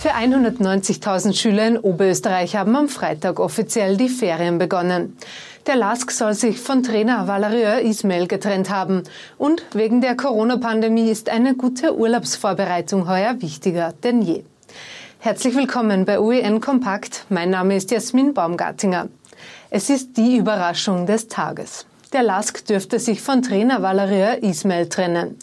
Für 190.000 Schüler in Oberösterreich haben am Freitag offiziell die Ferien begonnen. Der LASK soll sich von Trainer Valerieu Ismail getrennt haben. Und wegen der Corona-Pandemie ist eine gute Urlaubsvorbereitung heuer wichtiger denn je. Herzlich willkommen bei OEN Kompakt. Mein Name ist Jasmin Baumgartinger. Es ist die Überraschung des Tages. Der Lask dürfte sich von Trainer Valerieu Ismail trennen.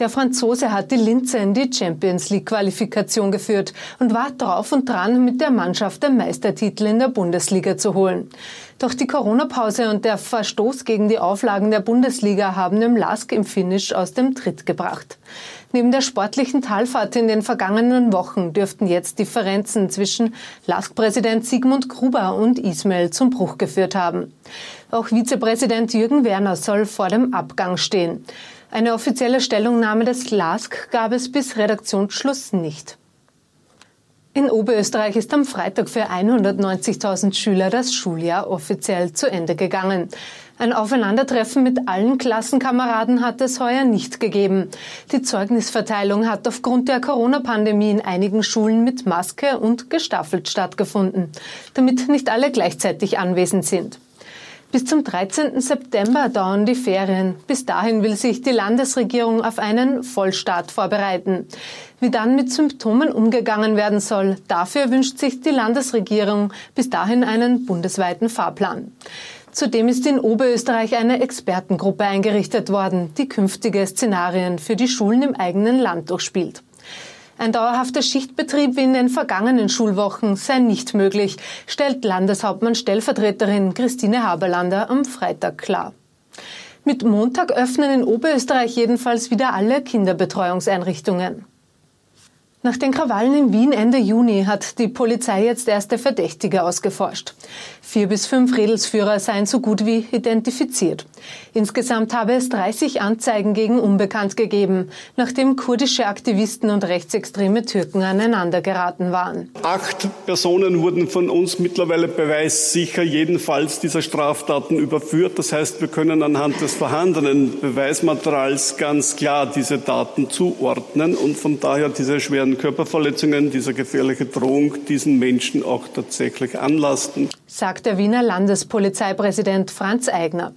Der Franzose hat die Linze in die Champions League Qualifikation geführt und war drauf und dran, mit der Mannschaft den Meistertitel in der Bundesliga zu holen. Doch die Corona-Pause und der Verstoß gegen die Auflagen der Bundesliga haben dem Lask im Finish aus dem Tritt gebracht. Neben der sportlichen Talfahrt in den vergangenen Wochen dürften jetzt Differenzen zwischen LASK-Präsident Sigmund Gruber und Ismail zum Bruch geführt haben. Auch Vizepräsident Jürgen Werner soll vor dem Abgang stehen. Eine offizielle Stellungnahme des LASK gab es bis Redaktionsschluss nicht. In Oberösterreich ist am Freitag für 190.000 Schüler das Schuljahr offiziell zu Ende gegangen. Ein Aufeinandertreffen mit allen Klassenkameraden hat es heuer nicht gegeben. Die Zeugnisverteilung hat aufgrund der Corona-Pandemie in einigen Schulen mit Maske und gestaffelt stattgefunden, damit nicht alle gleichzeitig anwesend sind. Bis zum 13. September dauern die Ferien. Bis dahin will sich die Landesregierung auf einen Vollstart vorbereiten. Wie dann mit Symptomen umgegangen werden soll, dafür wünscht sich die Landesregierung bis dahin einen bundesweiten Fahrplan. Zudem ist in Oberösterreich eine Expertengruppe eingerichtet worden, die künftige Szenarien für die Schulen im eigenen Land durchspielt. Ein dauerhafter Schichtbetrieb wie in den vergangenen Schulwochen sei nicht möglich, stellt Landeshauptmann Stellvertreterin Christine Haberlander am Freitag klar. Mit Montag öffnen in Oberösterreich jedenfalls wieder alle Kinderbetreuungseinrichtungen. Nach den Krawallen in Wien Ende Juni hat die Polizei jetzt erste Verdächtige ausgeforscht. Vier bis fünf Redelsführer seien so gut wie identifiziert. Insgesamt habe es 30 Anzeigen gegen Unbekannt gegeben, nachdem kurdische Aktivisten und rechtsextreme Türken aneinander geraten waren. Acht Personen wurden von uns mittlerweile beweissicher jedenfalls dieser Straftaten überführt. Das heißt, wir können anhand des vorhandenen Beweismaterials ganz klar diese Daten zuordnen und von daher diese schweren Körperverletzungen, dieser gefährliche Drohung diesen Menschen auch tatsächlich anlasten. Sagt der Wiener Landespolizeipräsident Franz Eigner.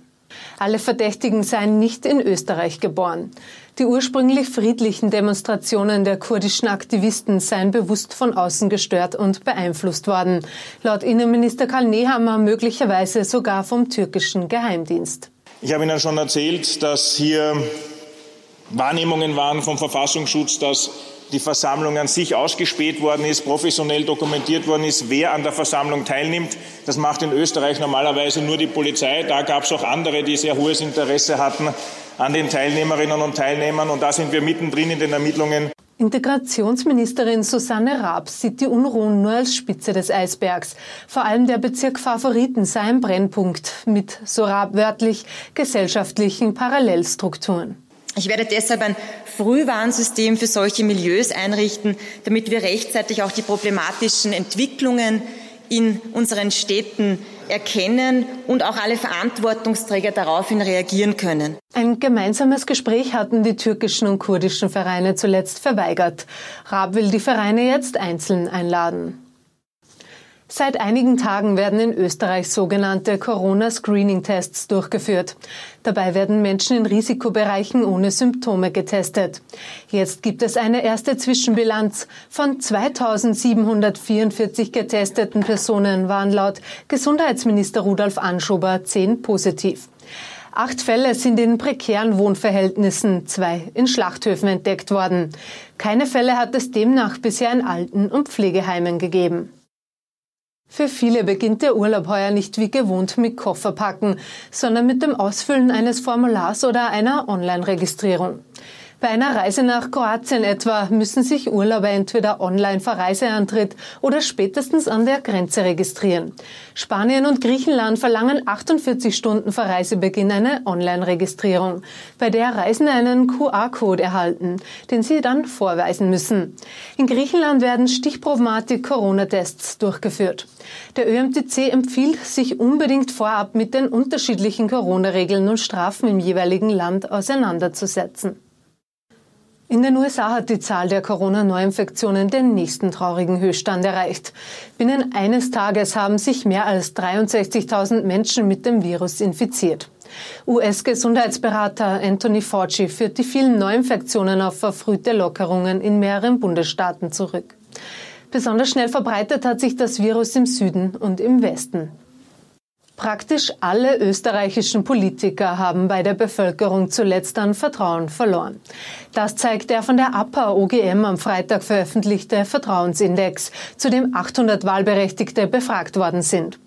Alle Verdächtigen seien nicht in Österreich geboren. Die ursprünglich friedlichen Demonstrationen der kurdischen Aktivisten seien bewusst von außen gestört und beeinflusst worden. Laut Innenminister Karl Nehammer möglicherweise sogar vom türkischen Geheimdienst. Ich habe Ihnen schon erzählt, dass hier Wahrnehmungen waren vom Verfassungsschutz, dass die Versammlung an sich ausgespäht worden ist, professionell dokumentiert worden ist, wer an der Versammlung teilnimmt. Das macht in Österreich normalerweise nur die Polizei. Da gab es auch andere, die sehr hohes Interesse hatten an den Teilnehmerinnen und Teilnehmern. Und da sind wir mittendrin in den Ermittlungen. Integrationsministerin Susanne Raab sieht die Unruhen nur als Spitze des Eisbergs. Vor allem der Bezirk Favoriten sei ein Brennpunkt mit, so Raab wörtlich, gesellschaftlichen Parallelstrukturen. Ich werde deshalb ein Frühwarnsystem für solche Milieus einrichten, damit wir rechtzeitig auch die problematischen Entwicklungen in unseren Städten erkennen und auch alle Verantwortungsträger daraufhin reagieren können. Ein gemeinsames Gespräch hatten die türkischen und kurdischen Vereine zuletzt verweigert. Raab will die Vereine jetzt einzeln einladen. Seit einigen Tagen werden in Österreich sogenannte Corona-Screening-Tests durchgeführt. Dabei werden Menschen in Risikobereichen ohne Symptome getestet. Jetzt gibt es eine erste Zwischenbilanz. Von 2744 getesteten Personen waren laut Gesundheitsminister Rudolf Anschober zehn positiv. Acht Fälle sind in prekären Wohnverhältnissen, zwei in Schlachthöfen entdeckt worden. Keine Fälle hat es demnach bisher in Alten- und Pflegeheimen gegeben. Für viele beginnt der Urlaub heuer nicht wie gewohnt mit Kofferpacken, sondern mit dem Ausfüllen eines Formulars oder einer Online-Registrierung. Bei einer Reise nach Kroatien etwa müssen sich Urlauber entweder online vor Reiseantritt oder spätestens an der Grenze registrieren. Spanien und Griechenland verlangen 48 Stunden vor Reisebeginn eine Online-Registrierung, bei der Reisende einen QR-Code erhalten, den sie dann vorweisen müssen. In Griechenland werden stichprobenartig Corona-Tests durchgeführt. Der ÖMTC empfiehlt, sich unbedingt vorab mit den unterschiedlichen Corona-Regeln und Strafen im jeweiligen Land auseinanderzusetzen. In den USA hat die Zahl der Corona-Neuinfektionen den nächsten traurigen Höchststand erreicht. Binnen eines Tages haben sich mehr als 63.000 Menschen mit dem Virus infiziert. US-Gesundheitsberater Anthony Fauci führt die vielen Neuinfektionen auf verfrühte Lockerungen in mehreren Bundesstaaten zurück. Besonders schnell verbreitet hat sich das Virus im Süden und im Westen. Praktisch alle österreichischen Politiker haben bei der Bevölkerung zuletzt an Vertrauen verloren. Das zeigt der von der APA OGM am Freitag veröffentlichte Vertrauensindex, zu dem 800 Wahlberechtigte befragt worden sind.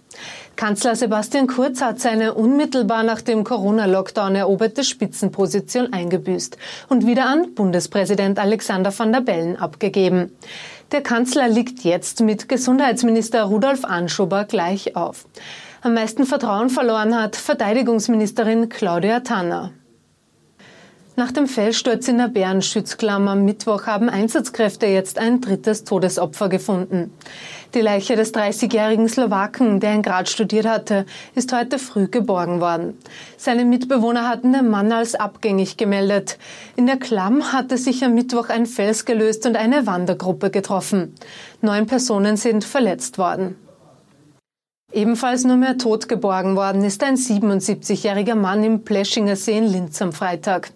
Kanzler Sebastian Kurz hat seine unmittelbar nach dem Corona-Lockdown eroberte Spitzenposition eingebüßt und wieder an Bundespräsident Alexander van der Bellen abgegeben. Der Kanzler liegt jetzt mit Gesundheitsminister Rudolf Anschober gleich auf. Am meisten Vertrauen verloren hat Verteidigungsministerin Claudia Tanner. Nach dem Felssturz in der Bärenschützklamm am Mittwoch haben Einsatzkräfte jetzt ein drittes Todesopfer gefunden. Die Leiche des 30-jährigen Slowaken, der in Graz studiert hatte, ist heute früh geborgen worden. Seine Mitbewohner hatten den Mann als abgängig gemeldet. In der Klamm hatte sich am Mittwoch ein Fels gelöst und eine Wandergruppe getroffen. Neun Personen sind verletzt worden. Ebenfalls nur mehr tot geborgen worden ist ein 77-jähriger Mann im Pleschinger See in Linz am Freitag.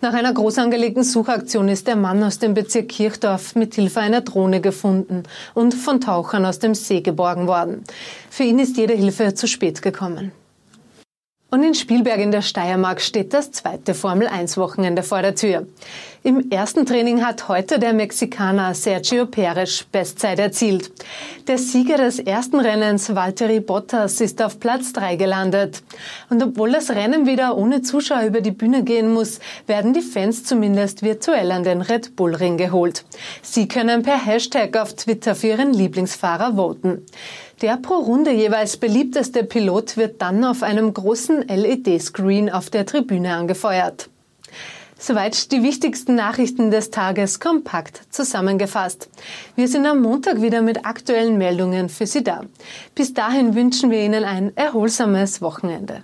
Nach einer groß angelegten Suchaktion ist der Mann aus dem Bezirk Kirchdorf mit Hilfe einer Drohne gefunden und von Tauchern aus dem See geborgen worden. Für ihn ist jede Hilfe zu spät gekommen. Und in Spielberg in der Steiermark steht das zweite Formel-1-Wochenende vor der Tür. Im ersten Training hat heute der Mexikaner Sergio Perez Bestzeit erzielt. Der Sieger des ersten Rennens, Valtteri Bottas, ist auf Platz 3 gelandet. Und obwohl das Rennen wieder ohne Zuschauer über die Bühne gehen muss, werden die Fans zumindest virtuell an den Red Bull Ring geholt. Sie können per Hashtag auf Twitter für ihren Lieblingsfahrer voten. Der pro Runde jeweils beliebteste Pilot wird dann auf einem großen LED-Screen auf der Tribüne angefeuert. Soweit die wichtigsten Nachrichten des Tages kompakt zusammengefasst. Wir sind am Montag wieder mit aktuellen Meldungen für Sie da. Bis dahin wünschen wir Ihnen ein erholsames Wochenende.